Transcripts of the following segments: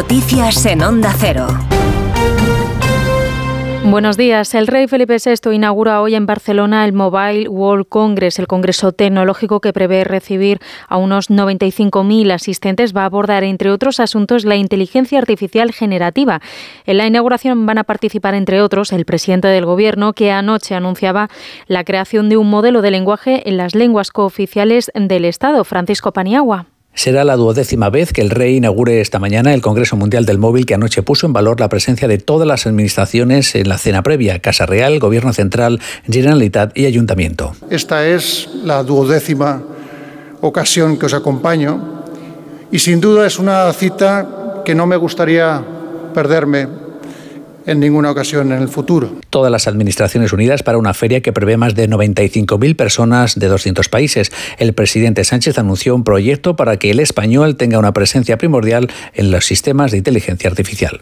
Noticias en Onda Cero. Buenos días. El rey Felipe VI inaugura hoy en Barcelona el Mobile World Congress, el congreso tecnológico que prevé recibir a unos 95.000 asistentes. Va a abordar, entre otros asuntos, la inteligencia artificial generativa. En la inauguración van a participar, entre otros, el presidente del Gobierno, que anoche anunciaba la creación de un modelo de lenguaje en las lenguas cooficiales del Estado, Francisco Paniagua. Será la duodécima vez que el rey inaugure esta mañana el Congreso Mundial del Móvil que anoche puso en valor la presencia de todas las administraciones en la cena previa, Casa Real, Gobierno Central, Generalitat y Ayuntamiento. Esta es la duodécima ocasión que os acompaño y sin duda es una cita que no me gustaría perderme en ninguna ocasión en el futuro. Todas las Administraciones Unidas para una feria que prevé más de 95.000 personas de 200 países. El presidente Sánchez anunció un proyecto para que el español tenga una presencia primordial en los sistemas de inteligencia artificial.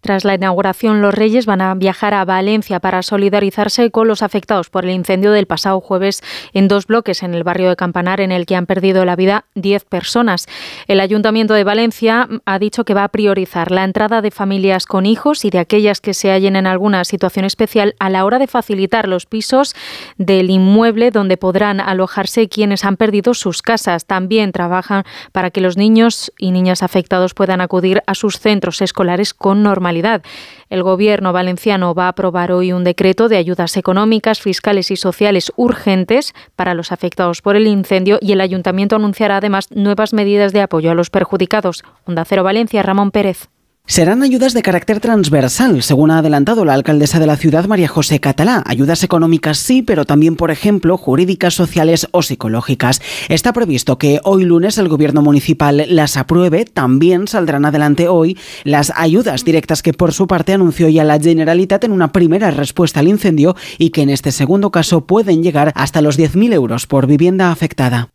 Tras la inauguración, los Reyes van a viajar a Valencia para solidarizarse con los afectados por el incendio del pasado jueves en dos bloques en el barrio de Campanar, en el que han perdido la vida 10 personas. El Ayuntamiento de Valencia ha dicho que va a priorizar la entrada de familias con hijos y de aquellas que se hallen en alguna situación especial a la hora de facilitar los pisos del inmueble donde podrán alojarse quienes han perdido sus casas. También trabajan para que los niños y niñas afectados puedan acudir a sus centros escolares con normalidad el Gobierno valenciano va a aprobar hoy un decreto de ayudas económicas, fiscales y sociales urgentes para los afectados por el incendio y el Ayuntamiento anunciará además nuevas medidas de apoyo a los perjudicados. Onda Cero Valencia, Ramón Pérez. Serán ayudas de carácter transversal, según ha adelantado la alcaldesa de la ciudad, María José Catalá. Ayudas económicas sí, pero también, por ejemplo, jurídicas, sociales o psicológicas. Está previsto que hoy lunes el gobierno municipal las apruebe. También saldrán adelante hoy las ayudas directas que, por su parte, anunció ya la Generalitat en una primera respuesta al incendio y que en este segundo caso pueden llegar hasta los 10.000 euros por vivienda afectada.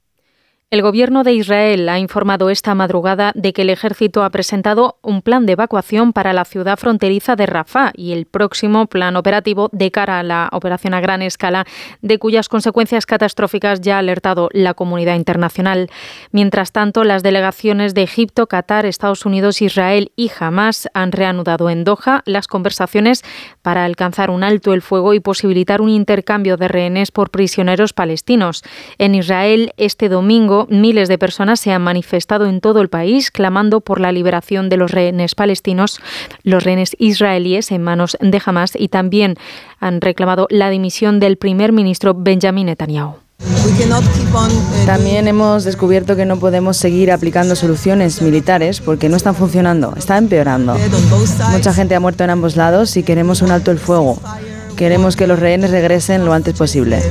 El gobierno de Israel ha informado esta madrugada de que el ejército ha presentado un plan de evacuación para la ciudad fronteriza de Rafah y el próximo plan operativo de cara a la operación a gran escala, de cuyas consecuencias catastróficas ya ha alertado la comunidad internacional. Mientras tanto, las delegaciones de Egipto, Qatar, Estados Unidos, Israel y Hamas han reanudado en Doha las conversaciones para alcanzar un alto el fuego y posibilitar un intercambio de rehenes por prisioneros palestinos. En Israel, este domingo, miles de personas se han manifestado en todo el país clamando por la liberación de los rehenes palestinos, los rehenes israelíes en manos de Hamas y también han reclamado la dimisión del primer ministro Benjamin Netanyahu. También hemos descubierto que no podemos seguir aplicando soluciones militares porque no están funcionando, está empeorando. Mucha gente ha muerto en ambos lados y queremos un alto el fuego. Queremos que los rehenes regresen lo antes posible.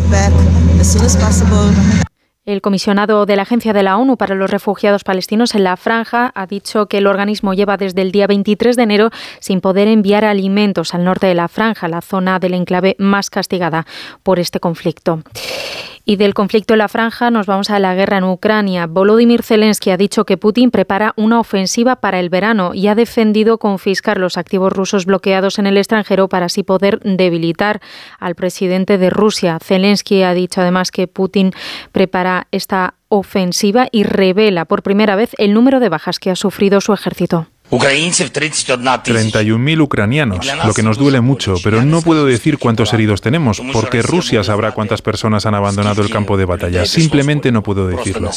El comisionado de la Agencia de la ONU para los Refugiados Palestinos en la Franja ha dicho que el organismo lleva desde el día 23 de enero sin poder enviar alimentos al norte de la Franja, la zona del enclave más castigada por este conflicto. Y del conflicto en la franja nos vamos a la guerra en Ucrania. Volodymyr Zelensky ha dicho que Putin prepara una ofensiva para el verano y ha defendido confiscar los activos rusos bloqueados en el extranjero para así poder debilitar al presidente de Rusia. Zelensky ha dicho además que Putin prepara esta ofensiva y revela por primera vez el número de bajas que ha sufrido su ejército. 31.000 ucranianos, lo que nos duele mucho, pero no puedo decir cuántos heridos tenemos, porque Rusia sabrá cuántas personas han abandonado el campo de batalla. Simplemente no puedo decirlo.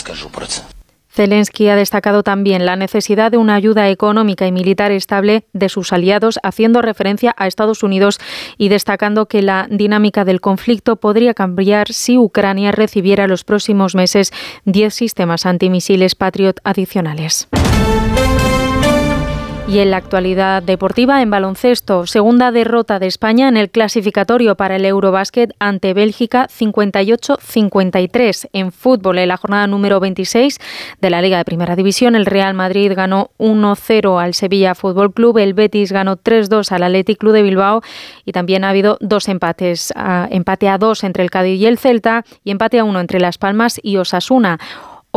Zelensky ha destacado también la necesidad de una ayuda económica y militar estable de sus aliados, haciendo referencia a Estados Unidos y destacando que la dinámica del conflicto podría cambiar si Ucrania recibiera los próximos meses 10 sistemas antimisiles Patriot adicionales. Y en la actualidad deportiva, en baloncesto, segunda derrota de España en el clasificatorio para el Eurobásquet ante Bélgica 58-53. En fútbol, en la jornada número 26 de la Liga de Primera División, el Real Madrid ganó 1-0 al Sevilla Fútbol Club, el Betis ganó 3-2 al Athletic Club de Bilbao y también ha habido dos empates, empate a dos entre el Cádiz y el Celta y empate a uno entre Las Palmas y Osasuna.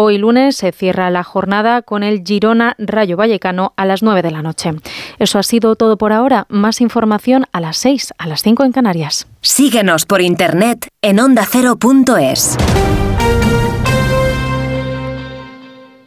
Hoy lunes se cierra la jornada con el Girona Rayo Vallecano a las 9 de la noche. Eso ha sido todo por ahora. Más información a las 6, a las 5 en Canarias. Síguenos por internet en ondacero.es.